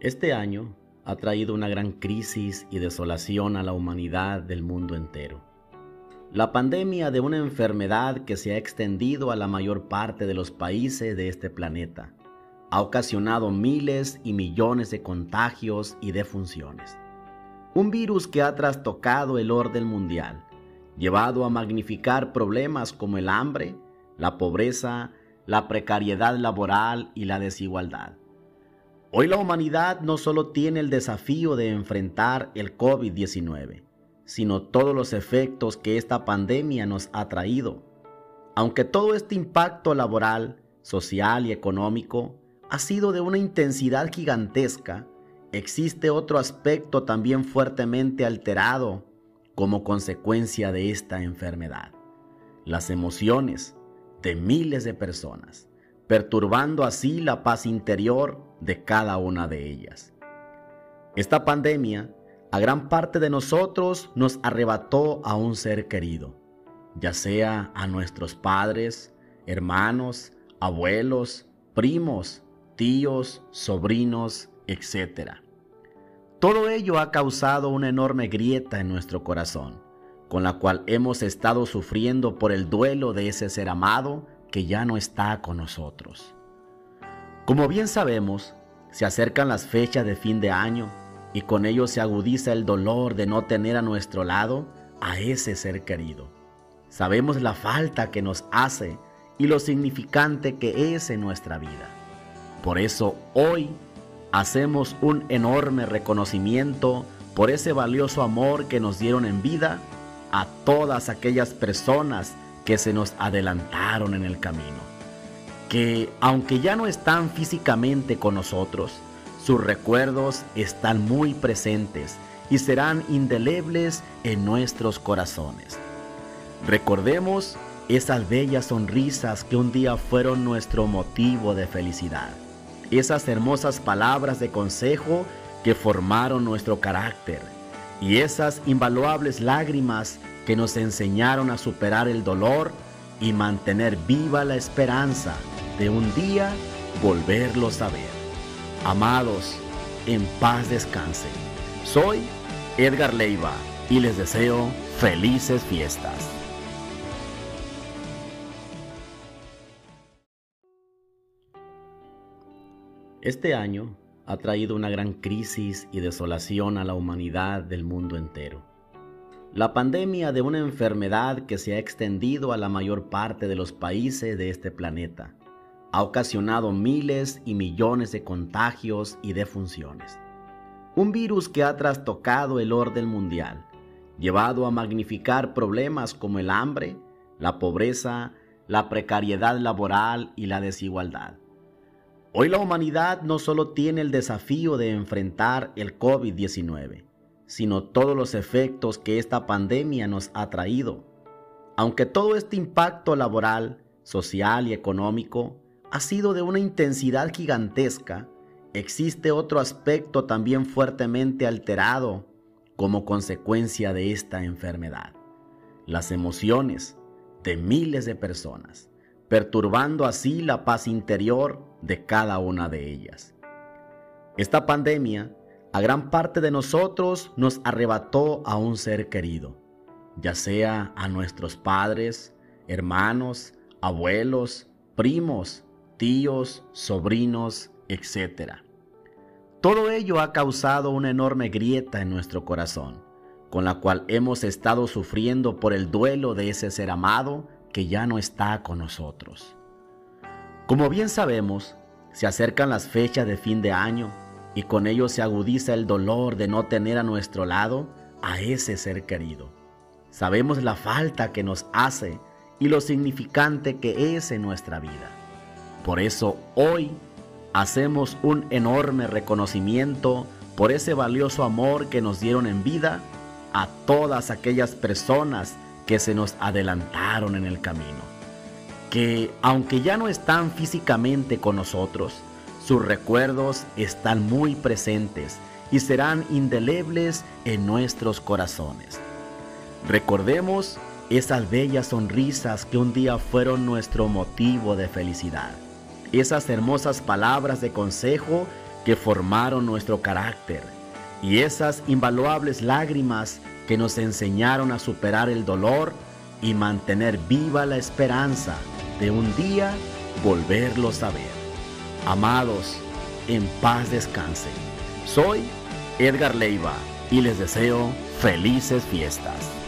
Este año ha traído una gran crisis y desolación a la humanidad del mundo entero. La pandemia de una enfermedad que se ha extendido a la mayor parte de los países de este planeta ha ocasionado miles y millones de contagios y defunciones. Un virus que ha trastocado el orden mundial, llevado a magnificar problemas como el hambre, la pobreza, la precariedad laboral y la desigualdad. Hoy la humanidad no solo tiene el desafío de enfrentar el COVID-19, sino todos los efectos que esta pandemia nos ha traído. Aunque todo este impacto laboral, social y económico ha sido de una intensidad gigantesca, existe otro aspecto también fuertemente alterado como consecuencia de esta enfermedad. Las emociones de miles de personas, perturbando así la paz interior de cada una de ellas. Esta pandemia a gran parte de nosotros nos arrebató a un ser querido, ya sea a nuestros padres, hermanos, abuelos, primos, tíos, sobrinos, etc. Todo ello ha causado una enorme grieta en nuestro corazón, con la cual hemos estado sufriendo por el duelo de ese ser amado que ya no está con nosotros. Como bien sabemos, se acercan las fechas de fin de año y con ello se agudiza el dolor de no tener a nuestro lado a ese ser querido. Sabemos la falta que nos hace y lo significante que es en nuestra vida. Por eso hoy hacemos un enorme reconocimiento por ese valioso amor que nos dieron en vida a todas aquellas personas que se nos adelantaron en el camino que aunque ya no están físicamente con nosotros, sus recuerdos están muy presentes y serán indelebles en nuestros corazones. Recordemos esas bellas sonrisas que un día fueron nuestro motivo de felicidad, esas hermosas palabras de consejo que formaron nuestro carácter y esas invaluables lágrimas que nos enseñaron a superar el dolor y mantener viva la esperanza de un día volverlos a ver. Amados, en paz descansen. Soy Edgar Leiva y les deseo felices fiestas. Este año ha traído una gran crisis y desolación a la humanidad del mundo entero. La pandemia de una enfermedad que se ha extendido a la mayor parte de los países de este planeta ha ocasionado miles y millones de contagios y defunciones. Un virus que ha trastocado el orden mundial, llevado a magnificar problemas como el hambre, la pobreza, la precariedad laboral y la desigualdad. Hoy la humanidad no solo tiene el desafío de enfrentar el COVID-19, sino todos los efectos que esta pandemia nos ha traído. Aunque todo este impacto laboral, social y económico ha sido de una intensidad gigantesca, existe otro aspecto también fuertemente alterado como consecuencia de esta enfermedad. Las emociones de miles de personas, perturbando así la paz interior de cada una de ellas. Esta pandemia a gran parte de nosotros nos arrebató a un ser querido, ya sea a nuestros padres, hermanos, abuelos, primos, tíos, sobrinos, etc. Todo ello ha causado una enorme grieta en nuestro corazón, con la cual hemos estado sufriendo por el duelo de ese ser amado que ya no está con nosotros. Como bien sabemos, se acercan las fechas de fin de año y con ello se agudiza el dolor de no tener a nuestro lado a ese ser querido. Sabemos la falta que nos hace y lo significante que es en nuestra vida. Por eso hoy hacemos un enorme reconocimiento por ese valioso amor que nos dieron en vida a todas aquellas personas que se nos adelantaron en el camino. Que aunque ya no están físicamente con nosotros, sus recuerdos están muy presentes y serán indelebles en nuestros corazones. Recordemos esas bellas sonrisas que un día fueron nuestro motivo de felicidad. Esas hermosas palabras de consejo que formaron nuestro carácter. Y esas invaluables lágrimas que nos enseñaron a superar el dolor y mantener viva la esperanza de un día volverlos a ver. Amados, en paz descansen. Soy Edgar Leiva y les deseo felices fiestas.